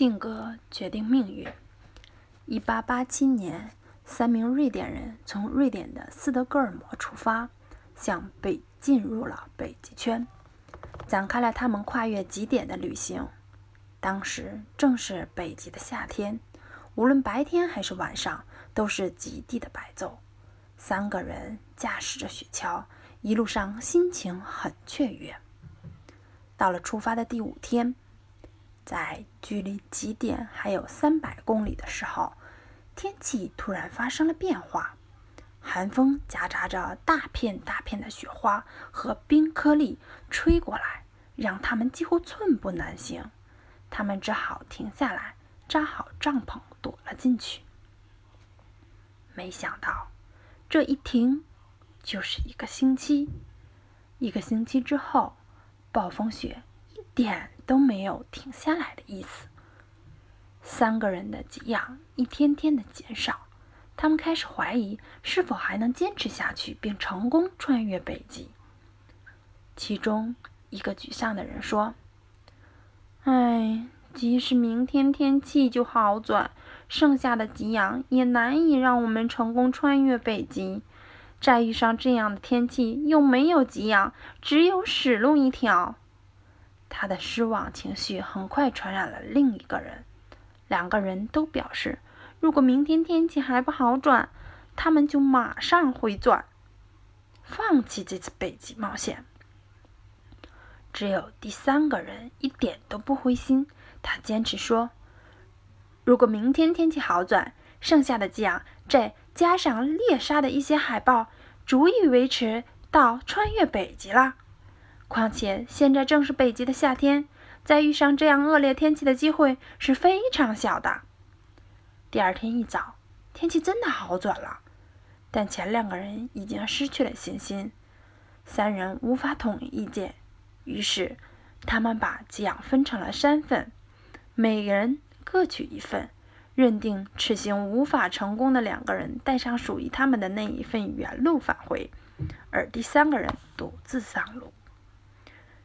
性格决定命运。一八八七年，三名瑞典人从瑞典的斯德哥尔摩出发，向北进入了北极圈，展开了他们跨越极点的旅行。当时正是北极的夏天，无论白天还是晚上，都是极地的白昼。三个人驾驶着雪橇，一路上心情很雀跃。到了出发的第五天。在距离极点还有三百公里的时候，天气突然发生了变化，寒风夹杂着大片大片的雪花和冰颗粒吹过来，让他们几乎寸步难行。他们只好停下来，扎好帐篷，躲了进去。没想到，这一停就是一个星期。一个星期之后，暴风雪点。都没有停下来的意思。三个人的给养一天天的减少，他们开始怀疑是否还能坚持下去，并成功穿越北极。其中一个沮丧的人说：“哎，即使明天天气就好转，剩下的给养也难以让我们成功穿越北极。再遇上这样的天气，又没有给养，只有死路一条。”他的失望情绪很快传染了另一个人，两个人都表示，如果明天天气还不好转，他们就马上回转，放弃这次北极冒险。只有第三个人一点都不灰心，他坚持说，如果明天天气好转，剩下的这样再加上猎杀的一些海豹，足以维持到穿越北极了。况且现在正是北极的夏天，再遇上这样恶劣天气的机会是非常小的。第二天一早，天气真的好转了，但前两个人已经失去了信心。三人无法统一意见，于是他们把给养分成了三份，每人各取一份，认定此行无法成功的两个人带上属于他们的那一份原路返回，而第三个人独自上路。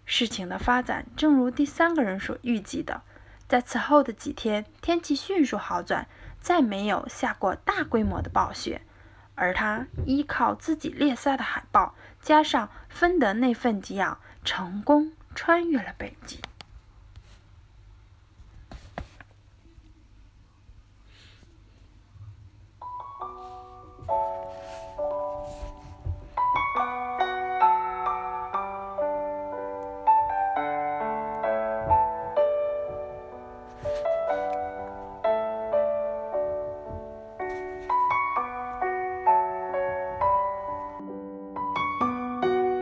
事情的发展正如第三个人所预计的，在此后的几天，天气迅速好转，再没有下过大规模的暴雪，而他依靠自己猎杀的海豹，加上分得那份给养，成功穿越了北极。